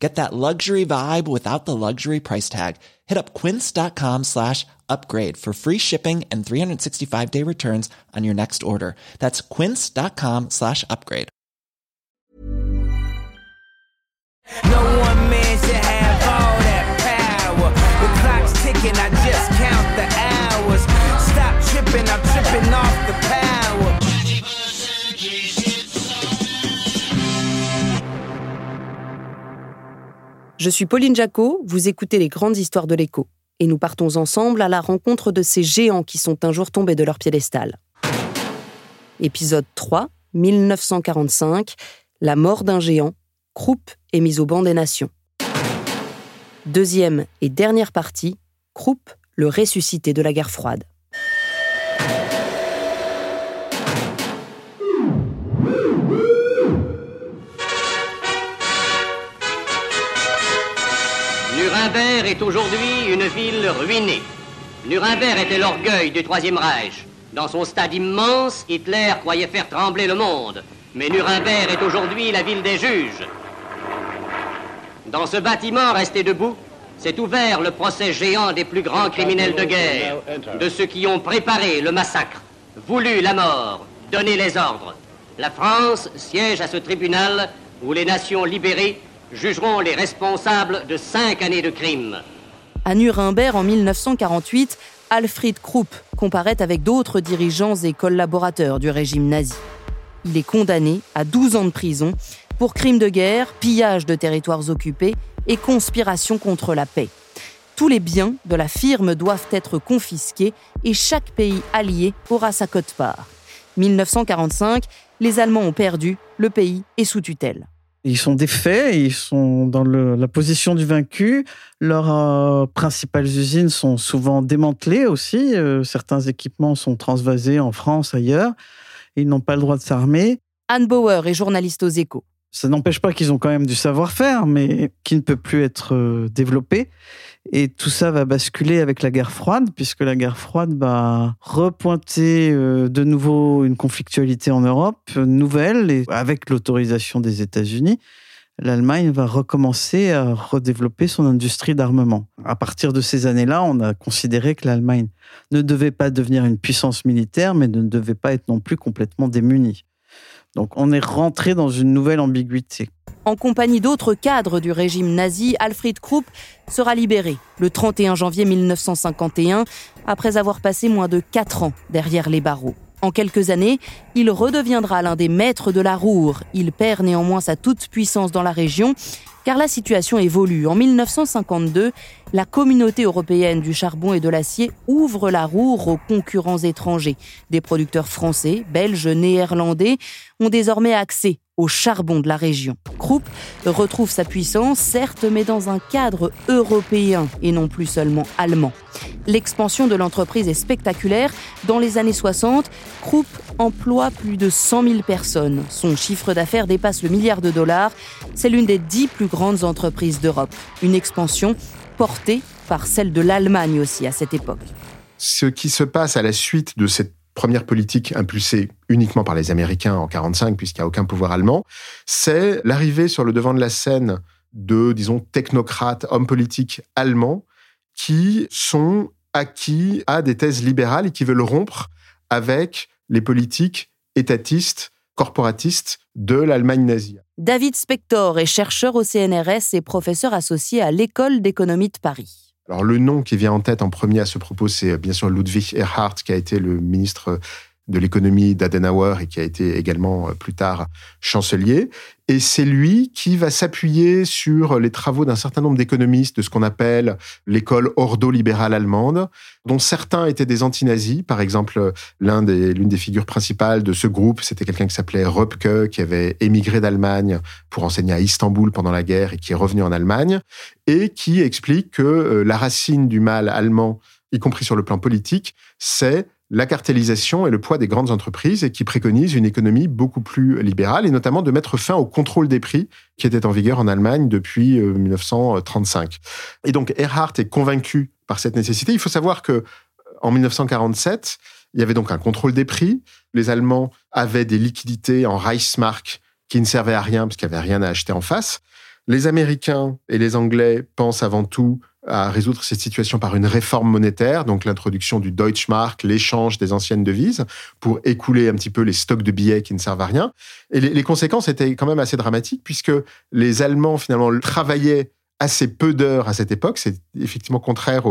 Get that luxury vibe without the luxury price tag. Hit up quince.com slash upgrade for free shipping and 365 day returns on your next order. That's quince.com slash upgrade. No one have all that power. The clock's ticking, I just count the hours. Stop tripping, I'm tripping off the power. Je suis Pauline Jacot, vous écoutez les grandes histoires de l'écho. Et nous partons ensemble à la rencontre de ces géants qui sont un jour tombés de leur piédestal. Épisode 3, 1945, La mort d'un géant, Krupp est mise au banc des nations. Deuxième et dernière partie, Krupp, le ressuscité de la guerre froide. Aujourd'hui une ville ruinée. Nuremberg était l'orgueil du Troisième Reich. Dans son stade immense, Hitler croyait faire trembler le monde. Mais Nuremberg est aujourd'hui la ville des juges. Dans ce bâtiment resté debout, s'est ouvert le procès géant des plus grands criminels de guerre, de ceux qui ont préparé le massacre, voulu la mort, donné les ordres. La France siège à ce tribunal où les nations libérées jugeront les responsables de cinq années de crimes. À Nuremberg en 1948, Alfred Krupp comparaît avec d'autres dirigeants et collaborateurs du régime nazi. Il est condamné à 12 ans de prison pour crimes de guerre, pillage de territoires occupés et conspiration contre la paix. Tous les biens de la firme doivent être confisqués et chaque pays allié aura sa cote-part. 1945, les Allemands ont perdu, le pays est sous tutelle. Ils sont défaits, ils sont dans la position du vaincu. Leurs euh, principales usines sont souvent démantelées aussi. Euh, certains équipements sont transvasés en France, ailleurs. Ils n'ont pas le droit de s'armer. Anne Bauer est journaliste aux échos. Ça n'empêche pas qu'ils ont quand même du savoir-faire, mais qui ne peut plus être euh, développé. Et tout ça va basculer avec la guerre froide, puisque la guerre froide va repointer euh, de nouveau une conflictualité en Europe, euh, nouvelle, et avec l'autorisation des États-Unis, l'Allemagne va recommencer à redévelopper son industrie d'armement. À partir de ces années-là, on a considéré que l'Allemagne ne devait pas devenir une puissance militaire, mais ne devait pas être non plus complètement démunie. Donc on est rentré dans une nouvelle ambiguïté. En compagnie d'autres cadres du régime nazi, Alfred Krupp sera libéré le 31 janvier 1951, après avoir passé moins de 4 ans derrière les barreaux. En quelques années, il redeviendra l'un des maîtres de la Roure. Il perd néanmoins sa toute-puissance dans la région, car la situation évolue. En 1952, la communauté européenne du charbon et de l'acier ouvre la Roure aux concurrents étrangers. Des producteurs français, belges, néerlandais ont désormais accès au charbon de la région. Krupp retrouve sa puissance, certes, mais dans un cadre européen et non plus seulement allemand. L'expansion de l'entreprise est spectaculaire. Dans les années 60, Krupp emploie plus de 100 000 personnes. Son chiffre d'affaires dépasse le milliard de dollars. C'est l'une des dix plus grandes entreprises d'Europe. Une expansion portée par celle de l'Allemagne aussi à cette époque. Ce qui se passe à la suite de cette première politique impulsée uniquement par les Américains en 45, puisqu'il n'y a aucun pouvoir allemand, c'est l'arrivée sur le devant de la scène de, disons, technocrates, hommes politiques allemands qui sont acquis à des thèses libérales et qui veulent rompre avec les politiques étatistes, corporatistes de l'Allemagne nazie. David Spector est chercheur au CNRS et professeur associé à l'École d'économie de Paris. Alors le nom qui vient en tête en premier à ce propos, c'est bien sûr Ludwig Erhard, qui a été le ministre de l'économie d'Adenauer et qui a été également euh, plus tard chancelier. Et c'est lui qui va s'appuyer sur les travaux d'un certain nombre d'économistes de ce qu'on appelle l'école ordo-libérale allemande, dont certains étaient des anti-nazis. Par exemple, l'un des, l'une des figures principales de ce groupe, c'était quelqu'un qui s'appelait Röpke, qui avait émigré d'Allemagne pour enseigner à Istanbul pendant la guerre et qui est revenu en Allemagne, et qui explique que euh, la racine du mal allemand, y compris sur le plan politique, c'est la cartélisation et le poids des grandes entreprises et qui préconise une économie beaucoup plus libérale et notamment de mettre fin au contrôle des prix qui était en vigueur en Allemagne depuis 1935. Euh, et donc Erhard est convaincu par cette nécessité. Il faut savoir que en 1947, il y avait donc un contrôle des prix. Les Allemands avaient des liquidités en Reichsmark qui ne servaient à rien parce qu'il n'y avait rien à acheter en face. Les Américains et les Anglais pensent avant tout à résoudre cette situation par une réforme monétaire, donc l'introduction du Deutschmark, l'échange des anciennes devises, pour écouler un petit peu les stocks de billets qui ne servent à rien. Et les, conséquences étaient quand même assez dramatiques, puisque les Allemands, finalement, travaillaient assez peu d'heures à cette époque. C'est effectivement contraire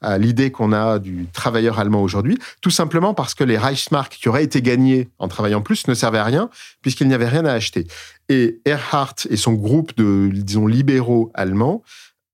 à l'idée qu'on a du travailleur allemand aujourd'hui, tout simplement parce que les Reichsmark qui auraient été gagnés en travaillant plus ne servaient à rien, puisqu'il n'y avait rien à acheter. Et Erhard et son groupe de, disons, libéraux allemands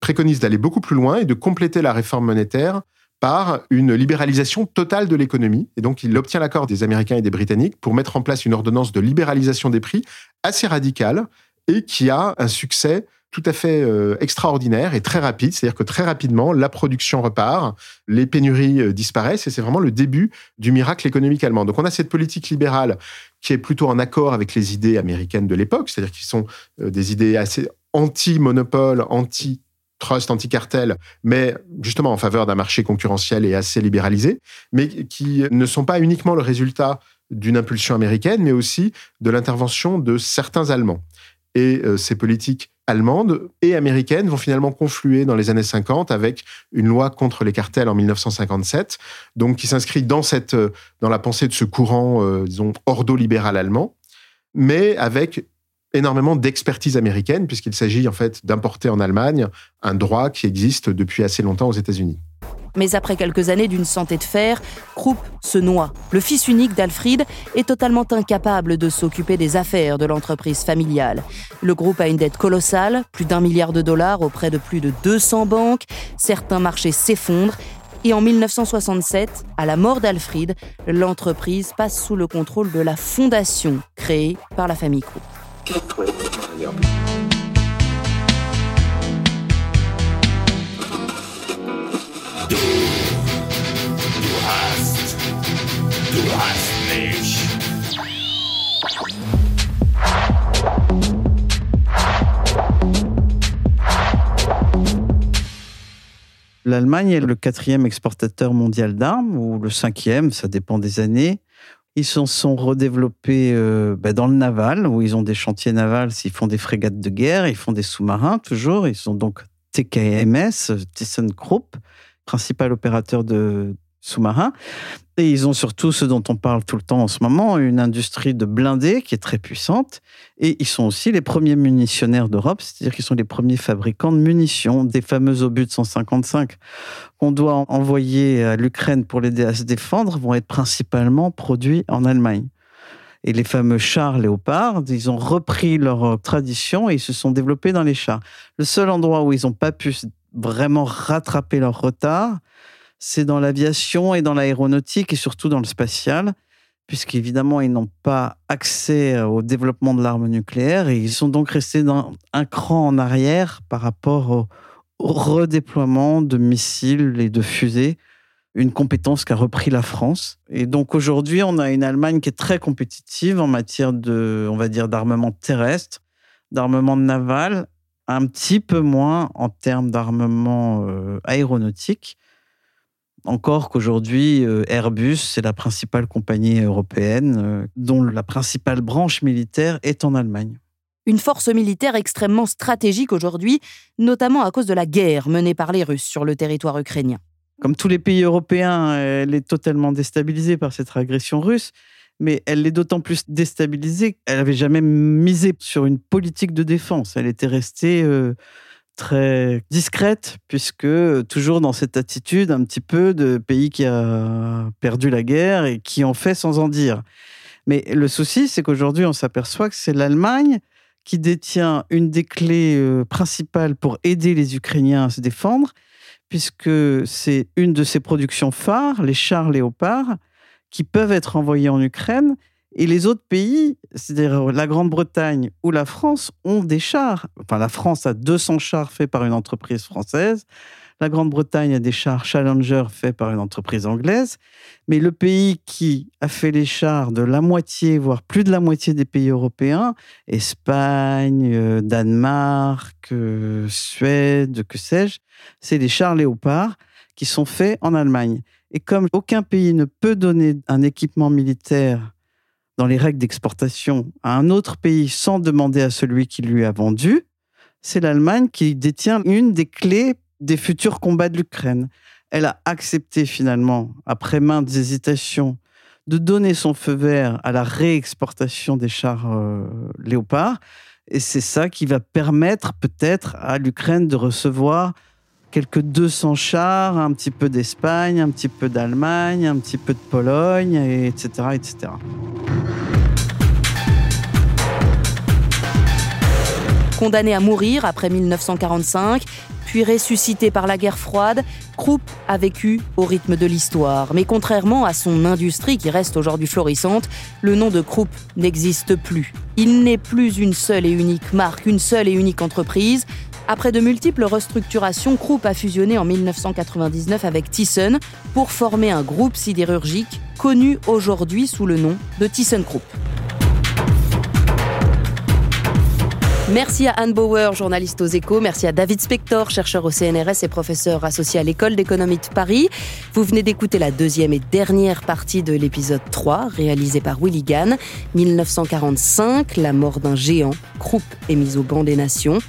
préconise d'aller beaucoup plus loin et de compléter la réforme monétaire par une libéralisation totale de l'économie. Et donc, il obtient l'accord des Américains et des Britanniques pour mettre en place une ordonnance de libéralisation des prix assez radicale et qui a un succès tout à fait euh, extraordinaire et très rapide. C'est-à-dire que très rapidement, la production repart, les pénuries euh, disparaissent et c'est vraiment le début du miracle économique allemand. Donc on a cette politique libérale qui est plutôt en accord avec les idées américaines de l'époque, c'est-à-dire qui sont euh, des idées assez anti-monopole, anti trust anti-cartel, mais justement en faveur d'un marché concurrentiel et assez libéralisé, mais qui ne sont pas uniquement le résultat d'une impulsion américaine, mais aussi de l'intervention de certains Allemands. Et euh, ces politiques allemandes et américaines vont finalement confluer dans les années 50 avec une loi contre les cartels en 1957, donc qui s'inscrit dans cette euh, dans la pensée de ce courant, euh, disons, ordo-libéral allemand, mais avec énormément d'expertise américaine, puisqu'il s'agit en fait d'importer en Allemagne un droit qui existe depuis assez longtemps aux États-Unis. Mais après quelques années d'une santé de fer, Krupp se noie. Le fils unique d'Alfred est totalement incapable de s'occuper des affaires de l'entreprise familiale. Le groupe a une dette colossale, plus d'un milliard de dollars auprès de plus de 200 banques. Certains marchés s'effondrent. Et en 1967, à la mort d'Alfred, l'entreprise passe sous le contrôle de la fondation créée par la famille Krupp. L'Allemagne est le quatrième exportateur mondial d'armes, ou le cinquième, ça dépend des années. Ils se sont redéveloppés euh, bah, dans le naval, où ils ont des chantiers navals, ils font des frégates de guerre, ils font des sous-marins toujours. Ils sont donc TKMS, ThyssenKrupp, principal opérateur de sous-marins. Et ils ont surtout ce dont on parle tout le temps en ce moment, une industrie de blindés qui est très puissante. Et ils sont aussi les premiers munitionnaires d'Europe, c'est-à-dire qu'ils sont les premiers fabricants de munitions, des fameux obus de 155 qu'on doit envoyer à l'Ukraine pour l'aider à se défendre, vont être principalement produits en Allemagne. Et les fameux chars léopards, ils ont repris leur tradition et ils se sont développés dans les chars. Le seul endroit où ils n'ont pas pu vraiment rattraper leur retard, c'est dans l'aviation et dans l'aéronautique et surtout dans le spatial, puisqu'évidemment, ils n'ont pas accès au développement de l'arme nucléaire et ils sont donc restés dans un cran en arrière par rapport au, redéploiement de missiles et de fusées, une compétence qu'a repris la France. Et donc aujourd'hui, on a une Allemagne qui est très compétitive en matière de, on va dire, d'armement terrestre, d'armement naval, un petit peu moins en termes d'armement euh, aéronautique encore qu'aujourd'hui, euh, Airbus, c'est la principale compagnie européenne euh, dont la principale branche militaire est en Allemagne. Une force militaire extrêmement stratégique aujourd'hui, notamment à cause de la guerre menée par les Russes sur le territoire ukrainien. Comme tous les pays européens, elle est totalement déstabilisée par cette agression russe, mais elle est d'autant plus déstabilisée qu'elle n'avait jamais misé sur une politique de défense. Elle était restée... Euh, très discrète, puisque toujours dans cette attitude un petit peu de pays qui a perdu la guerre et qui en fait sans en dire. Mais le souci, c'est qu'aujourd'hui, on s'aperçoit que c'est l'Allemagne qui détient une des clés euh, principales pour aider les Ukrainiens à se défendre, puisque c'est une de ses productions phares, les chars léopards, qui peuvent être envoyés en Ukraine et les autres pays, c'est-à-dire la Grande-Bretagne ou la France, ont des chars. Enfin, la France a 200 chars faits par une entreprise française. La Grande-Bretagne a des chars Challenger faits par une entreprise anglaise, mais le pays qui a fait les chars de la moitié, voire plus de la moitié des pays européens, Espagne, euh, Danemark, euh, Suède, que sais-je, c'est les chars Léopard qui sont faits en Allemagne. Et comme aucun pays ne peut donner un équipement militaire dans les règles d'exportation à un autre pays sans demander à celui qui lui a vendu, c'est l'Allemagne qui détient une des clés des futurs combats de l'Ukraine. Elle a accepté finalement, après maintes hésitations, de donner son feu vert à la réexportation des chars euh, léopards. Et c'est ça qui va permettre peut-être à l'Ukraine de recevoir quelques 200 chars, un petit peu d'Espagne, un petit peu d'Allemagne, un petit peu de Pologne, etc., etc. Condamné à mourir après 1945, puis ressuscité par la guerre froide, Krupp a vécu au rythme de l'histoire. Mais contrairement à son industrie qui reste aujourd'hui florissante, le nom de Krupp n'existe plus. Il n'est plus une seule et unique marque, une seule et unique entreprise. Après de multiples restructurations, Krupp a fusionné en 1999 avec Thyssen pour former un groupe sidérurgique connu aujourd'hui sous le nom de ThyssenKrupp. Merci à Anne Bauer, journaliste aux échos. Merci à David Spector, chercheur au CNRS et professeur associé à l'École d'économie de Paris. Vous venez d'écouter la deuxième et dernière partie de l'épisode 3, réalisé par Willy Gann. 1945, la mort d'un géant. Krupp est mise au banc des nations.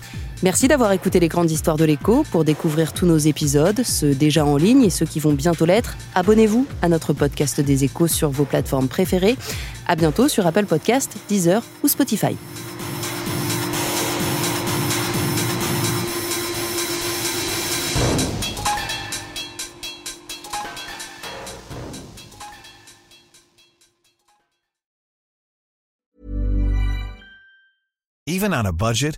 Merci d'avoir écouté les grandes histoires de l'écho. Pour découvrir tous nos épisodes, ceux déjà en ligne et ceux qui vont bientôt l'être, abonnez-vous à notre podcast des échos sur vos plateformes préférées. À bientôt sur Apple Podcast, Deezer ou Spotify. Even on a budget,